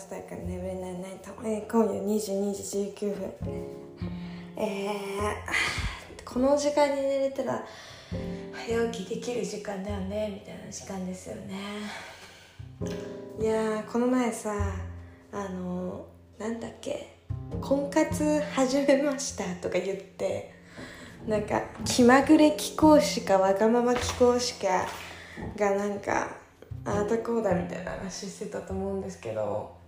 したいから眠れないナイト、えー、今夜22時19分えー、この時間に寝れたら早起きできる時間だよねみたいな時間ですよねいやこの前さあのなんだっけ婚活始めましたとか言ってなんか気まぐれ貴公子かわがまま貴公子かがなんかああだこうだみたいな話してたと思うんですけど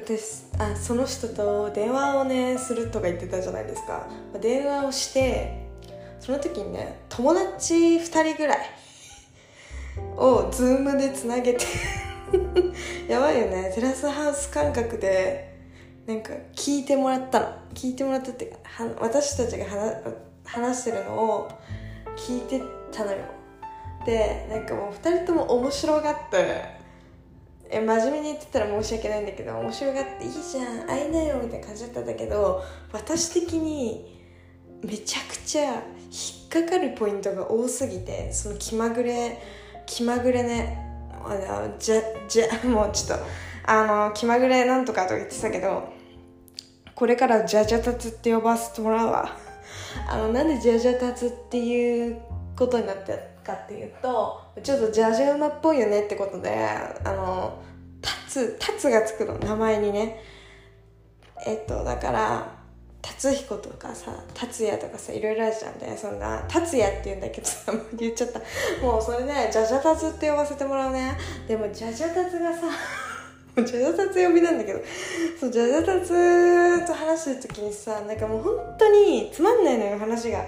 私あその人と電話をねするとか言ってたじゃないですか。電話をしてその時にね友達2人ぐらい をズームでつなげて やばいよね。テラスハウス感覚でなんか聞いてもらったの。聞いてもらったっていうか私たちが話してるのを聞いてたのよ。でなんかもう2人とも面白がってえ真面目に言ってたら申し訳ないんだけど面白がっていいじゃん会いなよみたいな感じだったんだけど私的にめちゃくちゃ引っかかるポイントが多すぎてその気まぐれ気まぐれねあじゃじゃもうちょっとあの気まぐれなんとかとか言ってたけどこれからじゃじゃたつって呼ばせてもらうわ。あのなんでじゃじゃたつっていうことになってかっていうとちょっとじゃじゃ馬っぽいよねってことであのタツタツがつくの名前にね。えっとだから達彦とかさ達也とかさいろいろあるじゃんね。そんな達也って言うんだけどさ 言っちゃった。もうそれねじゃじゃたつって呼ばせてもらうね。でもじゃじゃたつがさじゃじゃたつ呼びなんだけどそうじゃじゃたつと話してる時にさなんかもう本当につまんないのよ話が。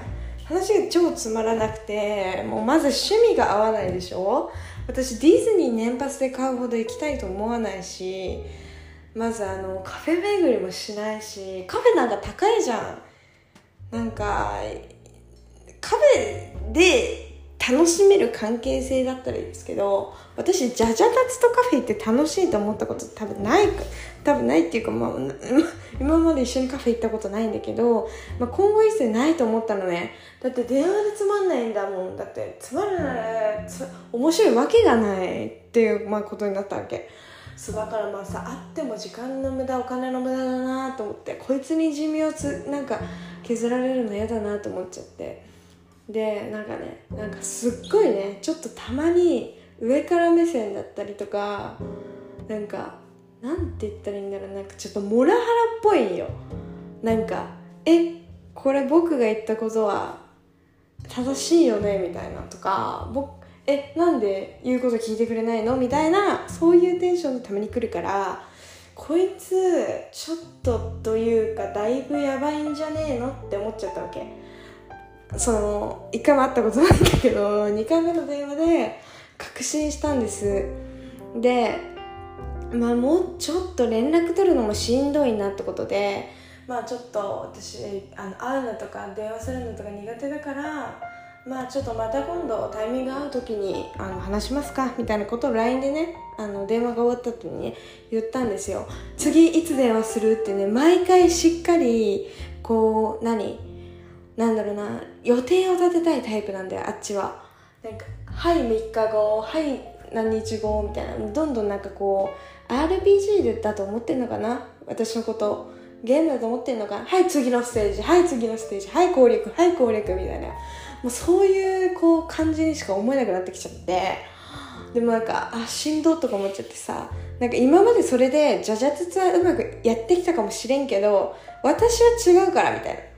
話が超つまらなくてもうまず趣味が合わないでしょ？私ディズニー年パスで買うほど行きたいと思わないしまずあのカフェ巡りもしないしカフェなんか高いじゃん。なんかカフェで楽しめる関係性だったらいいですけど私じゃじゃ立つとカフェ行って楽しいと思ったこと多分ない多分ないっていうか、まあ、今まで一緒にカフェ行ったことないんだけど、まあ、今後一切ないと思ったのね。だって電話でつまんないんだもん。だってつまらない面白いわけがないっていう、まあ、ことになったわけ。そうだからまあさあっても時間の無駄お金の無駄だなと思ってこいつに寿命つなんか削られるの嫌だなと思っちゃって。でなんかねなんかすっごいねちょっとたまに上から目線だったりとかなんかなんて言ったらいいんだろうなんかちょっとモラハラっぽいよ。なんかえこれ僕が言ったことは正しいよねみたいなとか僕えなんで言うこと聞いてくれないの？みたいなそういうテンションのために来るからこいつちょっとというかだいぶやばいんじゃねえの？って思っちゃったわけ。その1回も会ったことないんだけど 2回目の電話で確信したんです。でまあもうちょっと連絡取るのもしんどいなってことでまあちょっと私あの会うのとか電話するのとか苦手だからまあちょっとまた今度タイミング合う時にあの話しますかみたいなことを LINE でねあの電話が終わった後にね言ったんですよ。次いつ電話するってね毎回しっかりこう何なんだろうな予定を立てたいタイプなんだよあっちは。なんかはい3日後はい何日後みたいなどんどんなんかこう RPG だと思ってんのかな私のこと。ゲームだと思ってんのか。はい次のステージはい次のステージはい攻略はい攻略みたいな。もうそういうこう感じにしか思えなくなってきちゃって。でもなんかあしんどとか思っちゃってさ。なんか今までそれでじゃじゃつつはうまくやってきたかもしれんけど私は違うからみたいな。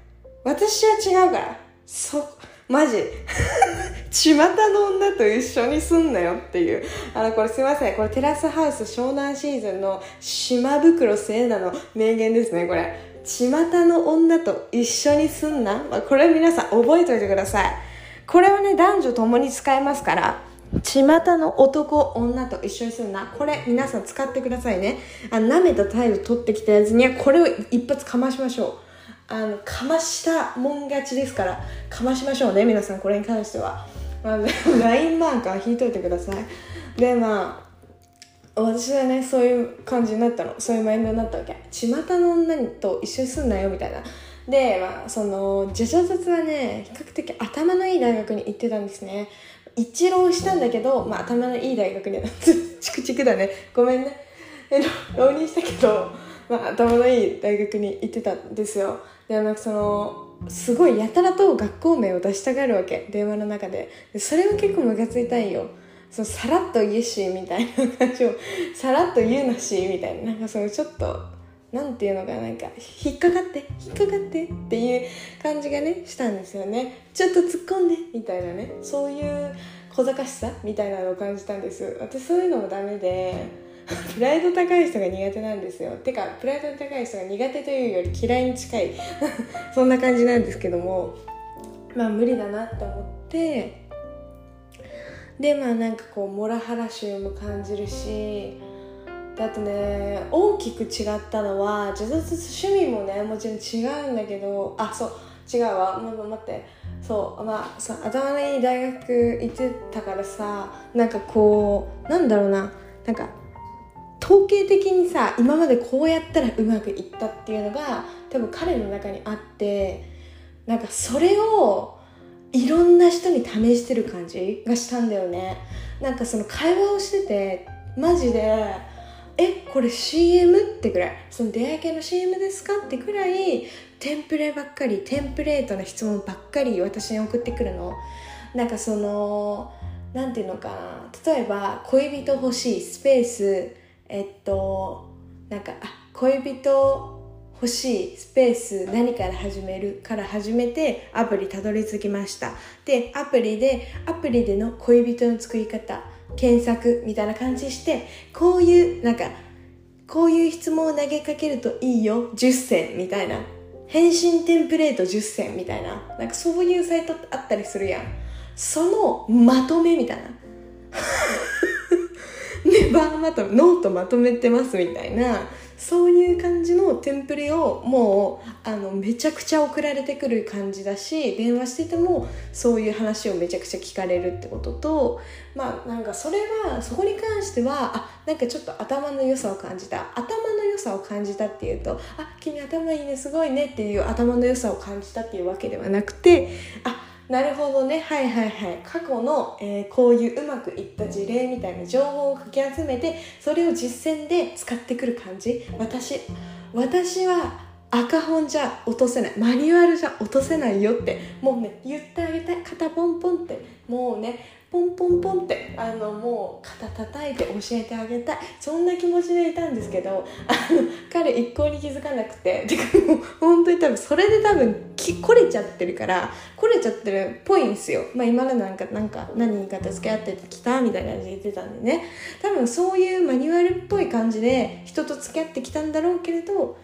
私は違うから。そマジ。巷の女と一緒にすんなよっていう。あのこれすいません。これテラスハウス湘南シーズンの島袋聖奈の名言ですねこれ。巷の女と一緒にすんな、まあ、これ皆さん覚えておいてください。これはね男女ともに使えますから。巷の男女と一緒にすんなこれ皆さん使ってくださいね。あ舐めた態度取ってきたやつにはこれを一発かましましょう。あのかましたもん勝ちですからかましましょうね皆さんこれに関しては、まあ、LINE マーカー引いといてください。でまあ私はねそういう感じになったの。そういうマインドになったわけ。巷の女と一緒にすんなよみたいな。でまあそのジャジャ雑はね比較的頭のいい大学に行ってたんですね。一浪したんだけど、まあ、頭のいい大学にチクチクだね。ごめんね。浪人したけど、まあ、頭のいい大学に行ってたんですよ。でなんかそのすごいやたらと学校名を出したがるわけ。電話の中で。でそれは結構ムカついたんよ。そのさらっと言えしみたいな感じを。さらっと言うなしみたいな。なんかそのちょっとなんていうのかな。んか引っかかって引っかかってっていう感じがねしたんですよね。ちょっと突っ込んでみたいなね。そういう小賢しさみたいなのを感じたんです。私そういうのもダメでプライド高い人が苦手なんですよ。てかプライド高い人が苦手というより嫌いに近い。そんな感じなんですけども。まあ無理だなって思って。でまあなんかこうモラハラ臭も感じるし。であとね大きく違ったのは自殺趣味もねもちろん違うんだけど。あそう違うわ。もう待って。そうまあさ頭のいい大学行ってたからさなんかこうなんだろうな。なんか統計的にさ今までこうやったらうまくいったっていうのが多分彼の中にあってなんかそれをいろんな人に試してる感じがしたんだよねなんかその会話をしててマジでえこれ CM? ってくらいその出会い系の CM ですかってくらいテンプレばっかりテンプレートな質問ばっかり私に送ってくるのなんかそのなんていうのかな例えば恋人欲しいスペースえっとなんかあ恋人欲しいスペース何から始めるから始めてアプリたどり着きました。でアプリでアプリでの恋人の作り方検索みたいな感じしてこういうなんかこういう質問を投げかけるといいよ10選みたいな。返信テンプレート10選みたいな。なんかそういうサイトあったりするやん。そのまとめみたいな。バーまとノートまとめてますみたいなそういう感じのテンプレをもうあのめちゃくちゃ送られてくる感じだし電話しててもそういう話をめちゃくちゃ聞かれるってこととまあなんかそれはそこに関してはあなんかちょっと頭の良さを感じた。頭の良さを感じたっていうとあ君頭いいねすごいねっていう頭の良さを感じたっていうわけではなくてあなるほどね。はいはいはい。過去の、えー、こういううまくいった事例みたいな情報をかき集めてそれを実践で使ってくる感じ。私私は赤本じゃ落とせない。マニュアルじゃ落とせないよって。もうね言ってあげたい。肩ポンポンって。もうねポンポンポンってあのもう肩叩いて教えてあげたい。そんな気持ちでいたんですけどあの彼一向に気づかなくててかもう本当に多分それで多分きこれちゃってるからこれちゃってるっぽいんですよ。まあ今までなんかなんか何人かと付き合ってきたみたいな感じで言ってたんでね。多分そういうマニュアルっぽい感じで人と付き合ってきたんだろうけれど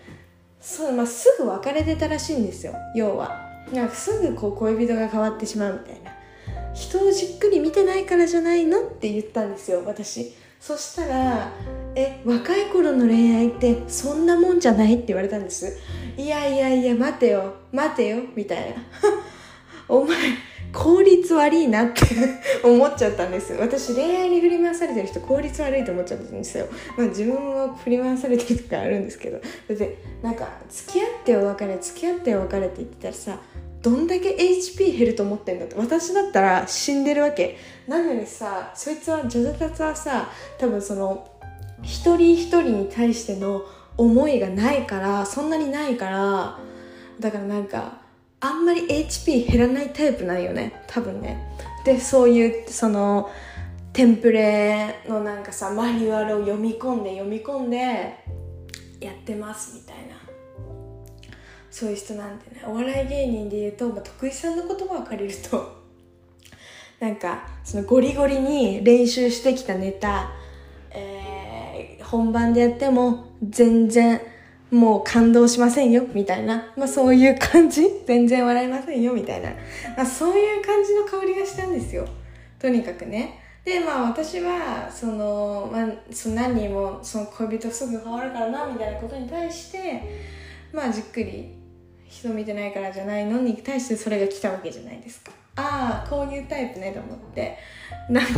そう、まあ、すぐ別れてたらしいんですよ。要は。なんかすぐこう恋人が変わってしまうみたいな。人をじっくり見てないからじゃないの？って言ったんですよ私。そしたら「え若い頃の恋愛ってそんなもんじゃない?」って言われたんです。いやいやいや待てよ待てよみたいな。お前効率悪いなって 思っちゃったんです。私恋愛に振り回されてる人効率悪いと思っちゃったんですよ、まあ、自分も振り回されてるとかあるんですけど。だってなんか付き合ってお別れ付き合ってお別れって言ってたらさどんだけ HP 減ると思ってんだって。私だったら死んでるわけ。なのにさそいつはジョジョタツはさ多分その一人一人に対しての思いがないからそんなにないからだからなんかあんまり HP 減らないタイプなんよね。多分ね。でそういうそのテンプレのなんかさマニュアルを読み込んで読み込んでやってますみたいな。そういう人なんてねお笑い芸人で言うと、まあ、徳井さんの言葉を借りると。なんかそのゴリゴリに練習してきたネタ、えー、本番でやっても全然もう感動しませんよみたいな、まあ、そういう感じ？全然笑いませんよみたいな、まあ、そういう感じの香りがしたんですよ。とにかくね。でまあ私はその、まあ、その何人もその恋人すぐ変わるからなみたいなことに対してまあじっくり人見てないからじゃないのに対してそれが来たわけじゃないですか。ああこういうタイプねと思って。なんか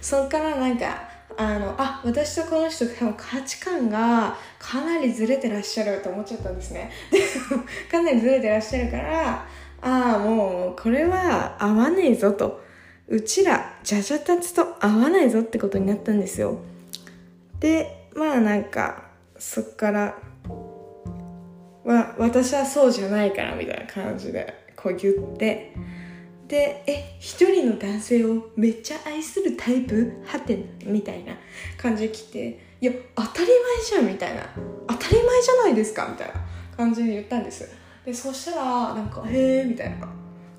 そっからなんかあのあ私とこの人多分価値観がかなりずれてらっしゃると思っちゃったんですね。で かなりずれてらっしゃるからああもうこれは合わねえぞと。うちらじゃじゃたつと合わないぞってことになったんですよ。でまあなんかそっからは私はそうじゃないからみたいな感じでこう言って。でえ一人の男性をめっちゃ愛するタイプ？はてな？みたいな感じで来て。いや当たり前じゃんみたいな。当たり前じゃないですか？みたいな感じで言ったんです。でそしたらなんか「へえ」みたいな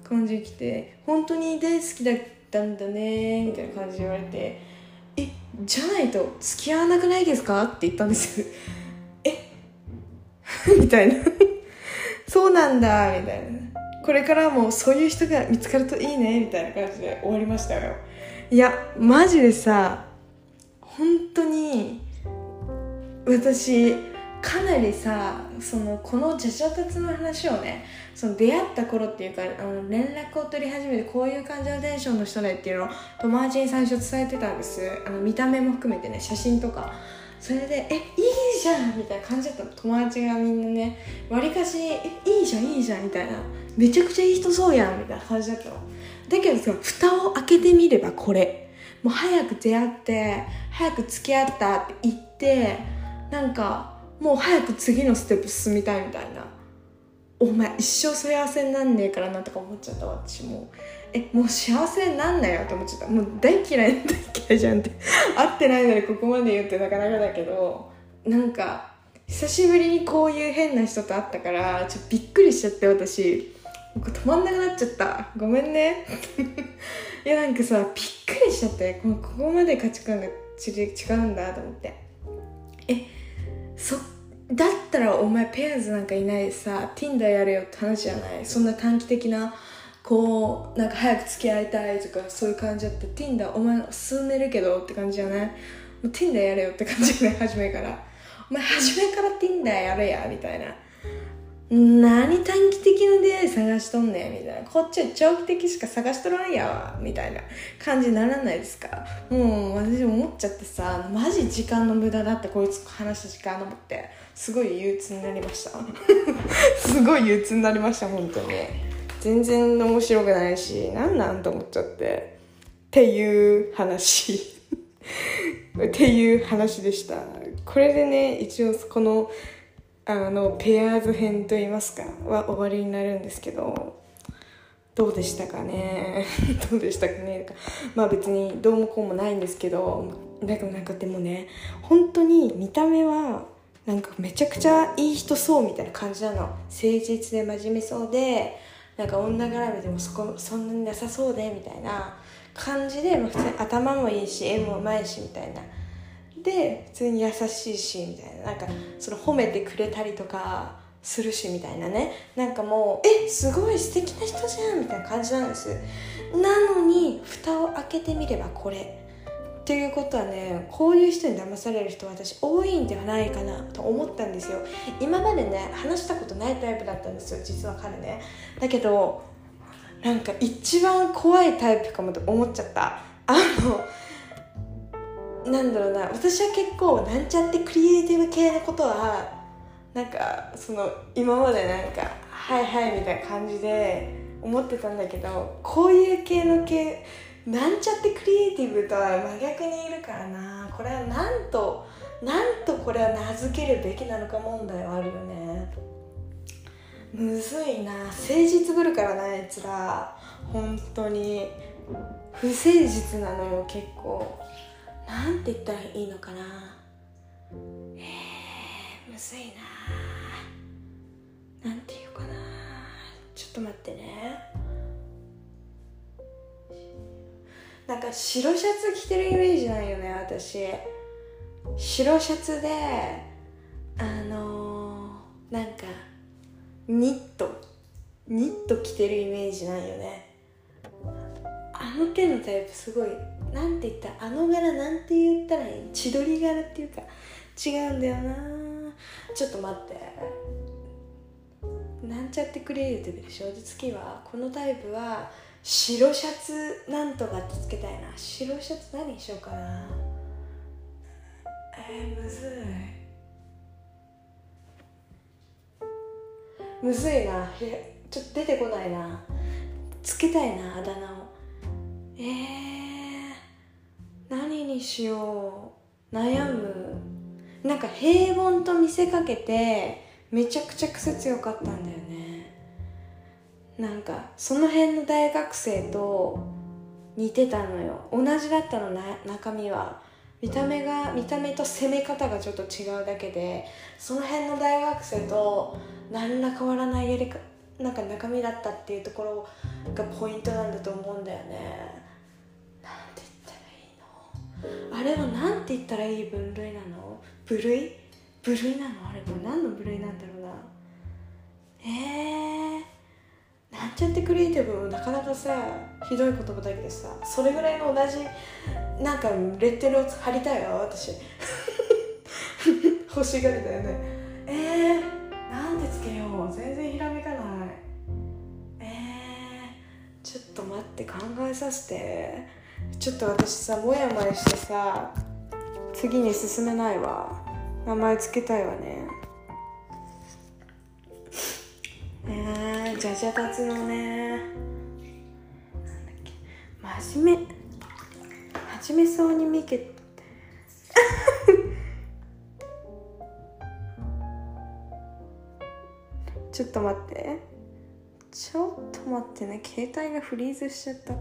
感じで来て「本当に大好きだったんだね」みたいな感じで言われて「えじゃないと付き合わなくないですか?」って言ったんです。みたいな。そうなんだみたいな。これからもそういう人が見つかるといいねみたいな感じで終わりましたよ。いやマジでさ本当に私かなりさそのこのジャジャタツの話をねその出会った頃っていうかあの連絡を取り始めてこういう感じのテンションの人ねっていうのを友達に最初伝えてたんです。あの見た目も含めてね写真とか。それで「えいいじゃん!」みたいな感じだったの。友達がみんなねわりかし「えいいじゃんいいじゃん」みたいな。めちゃくちゃいい人そうやんみたいな感じだったの。だけどさ蓋を開けてみればこれ。もう早く出会って早く付き合ったって言ってなんかもう早く次のステップ進みたいみたいな。お前一生幸せになんねえからなとか思っちゃった私も。えもう幸せになんなよって思っちゃった。もう大嫌い大嫌いじゃんって。会ってないのにここまで言ってなかなかだけど。なんか久しぶりにこういう変な人と会ったからちょっとびっくりしちゃって私。止まんなくなっちゃった。ごめんね。いやなんかさびっくりしちゃって。ここまで価値観が違うんだと思って。えそっだったらお前ペアーズなんかいないでさ Tinder やれよって話じゃない？そんな短期的なこうなんか早く付き合いたいとかそういう感じだって Tinder お前進んでるけどって感じじゃない？もう Tinder やれよって感じじゃない？初めから。お前初めから Tinder やれやみたいな何短期的な出会い探しとんねんみたいな。こっちは長期的しか探しとらんやわ。みたいな感じにならないですか？もう私思っちゃってさマジ時間の無駄だってこいつ話した時間と思って。すごい憂鬱になりました。すごい憂鬱になりました本当に。全然面白くないし何なんと思っちゃって。っていう話。っていう話でした。これでね一応このあのペアーズ編といいますかは終わりになるんですけどどうでしたかね？どうでしたかね？かまあ別にどうもこうもないんですけどだからなんかでもね本当に見た目はなんかめちゃくちゃいい人そうみたいな感じなの。誠実で真面目そうでなんか女絡みでもそこそんなになさそうでみたいな感じで、まあ、普通に頭もいいし絵もうまいしみたいなで普通に優しいしみたいな。なんかその褒めてくれたりとかするしみたいなね。なんかもうえすごい素敵な人じゃんみたいな感じなんです。なのに蓋を開けてみればこれ。っていうことはねこういう人に騙される人私多いんではないかなと思ったんですよ。今までね話したことないタイプだったんですよ実は彼ね。だけどなんか一番怖いタイプかもと思っちゃった。あのなんだろうな私は結構なんちゃってクリエイティブ系のことはなんかその今までなんか「はいはい」みたいな感じで思ってたんだけどこういう系の系なんちゃってクリエイティブとは真逆にいるからな。これはなんとなんとこれは名付けるべきなのか問題はあるよね。むずいな。誠実ぶるからなあいつら。本当に。不誠実なのよ結構。なんて言ったらいいのかな？えー、むずいな。なんて言うかな。ちょっと待ってね。なんか白シャツ着てるイメージないよね私。白シャツであのー、なんかニット。ニット着てるイメージないよね。あの手のタイプすごいなんて言ったらあの柄なんて言ったらいい千鳥柄っていうか違うんだよな。ちょっと待って。なんちゃってクリエイティブでしょで次はこのタイプは白シャツなんとかってつけたいな。白シャツ何にしようかな。えー、むずい。むずいな。ちょっと出てこないな。つけたいなあだ名を。えー、何にしよう悩む。なんか平凡と見せかけてめちゃくちゃ癖強かったんだよね。なんかその辺の大学生と似てたのよ。同じだったのな中身は。見た目が見た目と攻め方がちょっと違うだけでその辺の大学生と何ら変わらないやりかなんか中身だったっていうところがポイントなんだと思うんだよね。なんてあれはなんて言ったらいい分類なの？部類？部類なの？あれこれ何の部類なんだろうな？えー、なんちゃってクリエイティブもなかなかさひどい言葉だけどさそれぐらいの同じなんかレッテルを貼りたいよ私。欲しがりだよね。えー、なんでつけよう？全然ひらめかない。えー、ちょっと待って考えさせて。ちょっと私さもやもやしてさ次に進めないわ。名前つけたいわね。えー、じゃじゃ立つのね。なんだっけ。真面目。真面目そうに見け。ちょっと待って。ちょっと待ってね。携帯がフリーズしちゃった。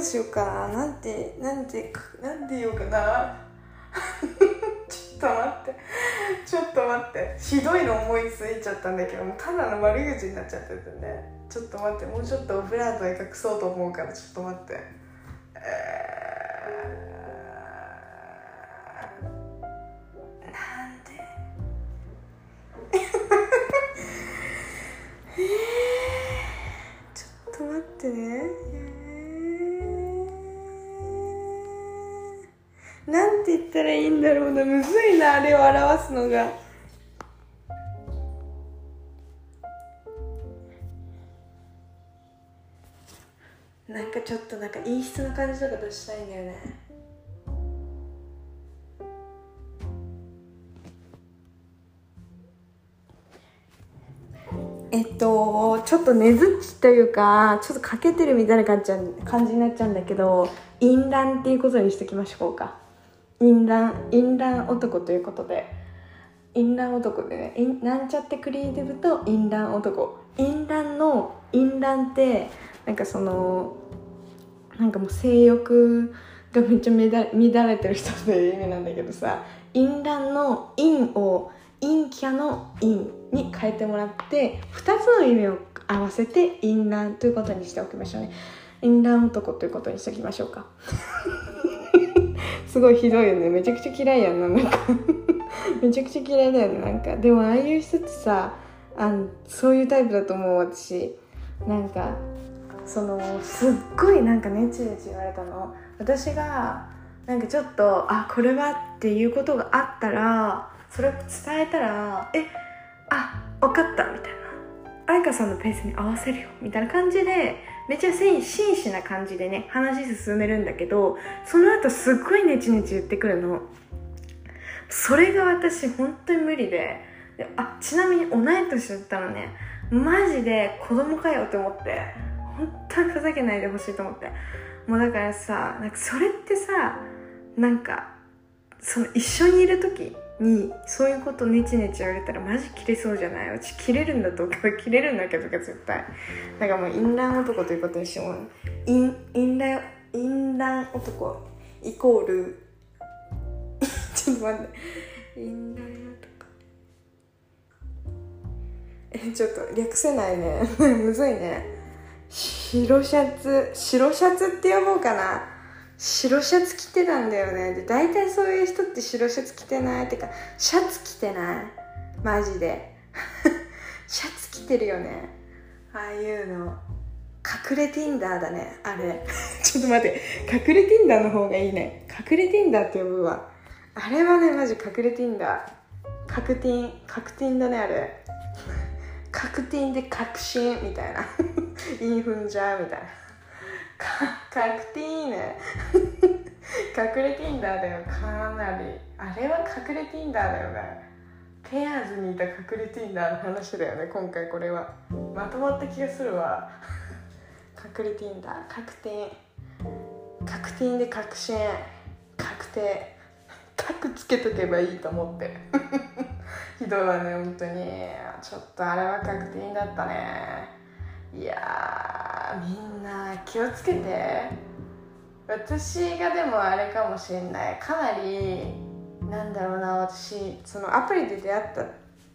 うしようかな。なんてなんてなんて言おうかな。ちょっと待って。ちょっと待って。ひどいの思いついちゃったんだけどただの悪口になっちゃっててね。ちょっと待って。もうちょっとオブラートで隠そうと思うからちょっと待って。えー、なんで？えー、ちょっと待ってね。なんて言ったらいいんだろうな。むずいなあれを表すのが。なんかちょっとなんか陰湿な感じとか出したいんだよね。えっとちょっとねずっちというかちょっと欠けてるみたいな感じ感じになっちゃうんだけど淫乱っていうことにしておきましょうか。淫乱淫乱男ということで。淫乱男でねなんちゃってクリエイティブと淫乱男。淫乱の淫乱ってなんかそのなんかもう性欲がめっちゃ乱れてる人という意味なんだけどさ淫乱の陰を陰キャの陰に変えてもらって2つの意味を合わせて淫乱ということにしておきましょうね。淫乱男ということにしておきましょうか。すごいひどいよね。めちゃくちゃ嫌いやんななんか。めちゃくちゃ嫌いだよね。なんか。でもああいう人ってさあのそういうタイプだと思う私。なんかそのすっごいなんかネチネチ言われたの。私がなんかちょっとあこれはっていうことがあったらそれを伝えたらえあ分かったみたいな。愛花さんのペースに合わせるよみたいな感じでめちゃ真摯な感じでね話進めるんだけどその後すっごいネチネチ言ってくるの。それが私本当に無理で。であちなみに同い年だったのね。マジで子供かよって思って。本当にふざけないでほしいと思って。もうだからさなんかそれってさなんかその一緒にいる時にそういうことネチネチ言われたらマジ切れそうじゃない？うち切れるんだとか切れるんだけどか絶対。だからもう淫乱男ということにしても淫淫乱淫乱男イコール ちょっと待って。淫乱男。えちょっと略せないね。むずいね。白シャツ白シャツって呼ぼうかな。白シャツ着てたんだよね。で大体そういう人って白シャツ着てない？ってかシャツ着てない？マジで。シャツ着てるよね。ああいうの。隠れ Tinder だね。あれ。ちょっと待って。隠れ Tinder の方がいいね。隠れ Tinder って呼ぶわ。あれはねマジ隠れ Tinder 確定確定だねあれ。確定で確信みたいな。インフンじゃうみたいな。確定ね。隠れ Tinder だよ。かなり。あれは隠れ Tinder だよね。ペアーズにいた隠れティンダーの話だよね今回これは。まとまった気がするわ。隠れティンダー。確定。確定で確信。確定。確つけとけばいいと思って。ひどいわね本当に。ちょっとあれは確定だったね。いやみんな気をつけて。私がでもあれかもしれない。かなりなんだろうな私そのアプリで出会った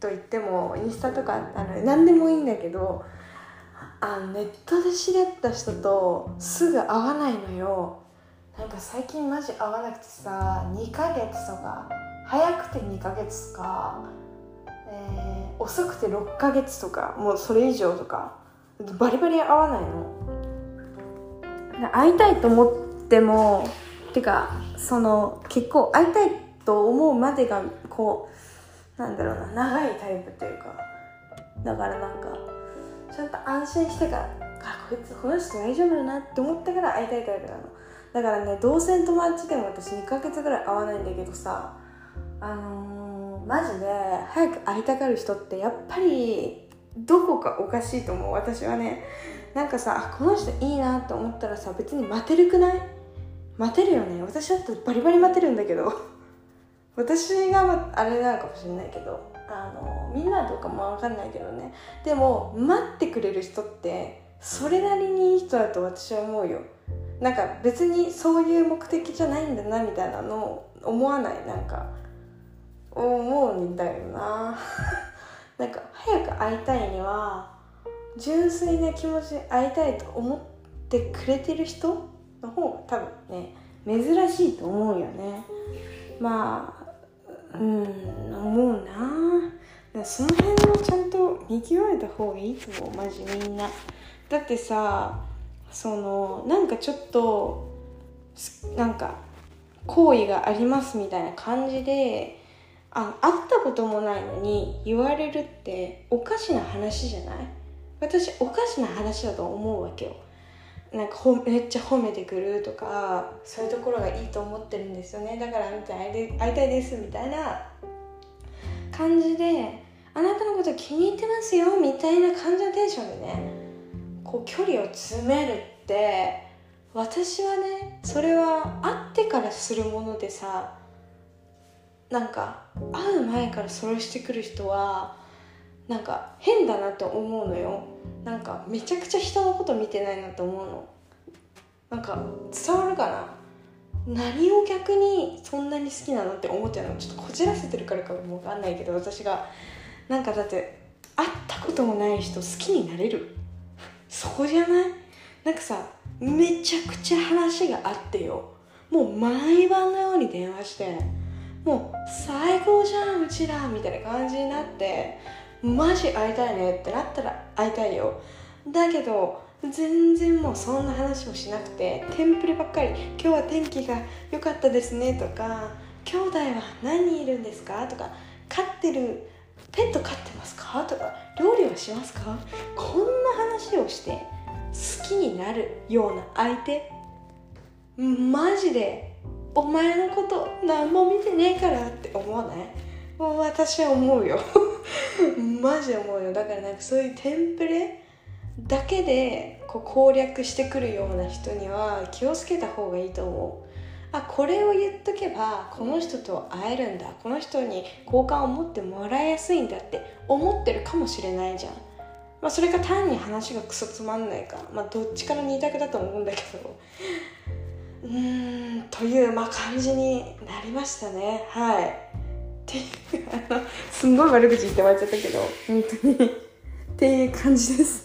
と言ってもインスタとかあの何でもいいんだけどあネットで知り合った人とすぐ会わないのよ。なんか最近マジ会わなくてさ2ヶ月とか早くて2ヶ月とか、えー、遅くて6ヶ月とかもうそれ以上とか。バリバリ会わないの。会いたいと思ってもてかその結構会いたいと思うまでがこうなんだろうな長いタイプっていうか。だからなんかちゃんと安心してからあこいつこの人大丈夫だなって思ったから会いたいタイプなの。だからね同性友達でも私2ヶ月ぐらい会わないんだけどさあのー、マジで早く会いたがる人ってやっぱりどこかおかしいと思う私はね。なんかさこの人いいなと思ったらさ別に待てるくない？待てるよね。私だってバリバリ待てるんだけど。私があれなのかもしれないけど。あのみんなとかも分かんないけどね。でも待ってくれる人ってそれなりにいい人だと私は思うよ。なんか別にそういう目的じゃないんだなみたいなのを思わない？なんか。思うんだよな。なんか早く会いたいには純粋な気持ちで会いたいと思ってくれてる人の方が多分ね珍しいと思うよね。まあうん思うな。その辺をちゃんと見極めた方がいいと思うマジみんな。だってさそのなんかちょっとなんか好意がありますみたいな感じであ会ったこともないのに言われるっておかしな話じゃない？私おかしな話だと思うわけよ。なんかほめっちゃ褒めてくるとかそういうところがいいと思ってるんですよね。だからみたい会いたいですみたいな感じであなたのこと気に入ってますよみたいな感じのテンションでねこう距離を詰めるって私はねそれは会ってからするものでさなんか会う前からそれしてくる人はなんか変だなって思うのよ。なんかめちゃくちゃ人のこと見てないなと思うの。なんか伝わるかな？何を逆にそんなに好きなのって思っちゃうの？ちょっとこじらせてるからかもわかんないけど私が。なんかだって会ったこともない人好きになれる？そこじゃない？なんかさめちゃくちゃ話があってよ。もう毎晩のように電話して。もう最高じゃんうちらみたいな感じになってマジ会いたいねってなったら会いたいよ。だけど全然もうそんな話もしなくてテンプレばっかり今日は天気が良かったですねとか兄弟は何人いるんですかとか飼ってるペット飼ってますか？とか料理はしますか？こんな話をして好きになるような相手マジでお前のこと何も見てねえからって思わない？もう私は思うよ。マジで思うよ。だからなんかそういうテンプレだけでこう攻略してくるような人には気をつけた方がいいと思う。あこれを言っとけばこの人と会えるんだ。この人に好感を持ってもらいやすいんだって思ってるかもしれないじゃん、まあ、それが単に話がクソつまんないか、まあ、どっちから二択だと思うんだけど。うん。というまあ感じになりましたね。はい。っていうあのすんごい悪口言って終わっちゃったけど本当に。っていう感じです。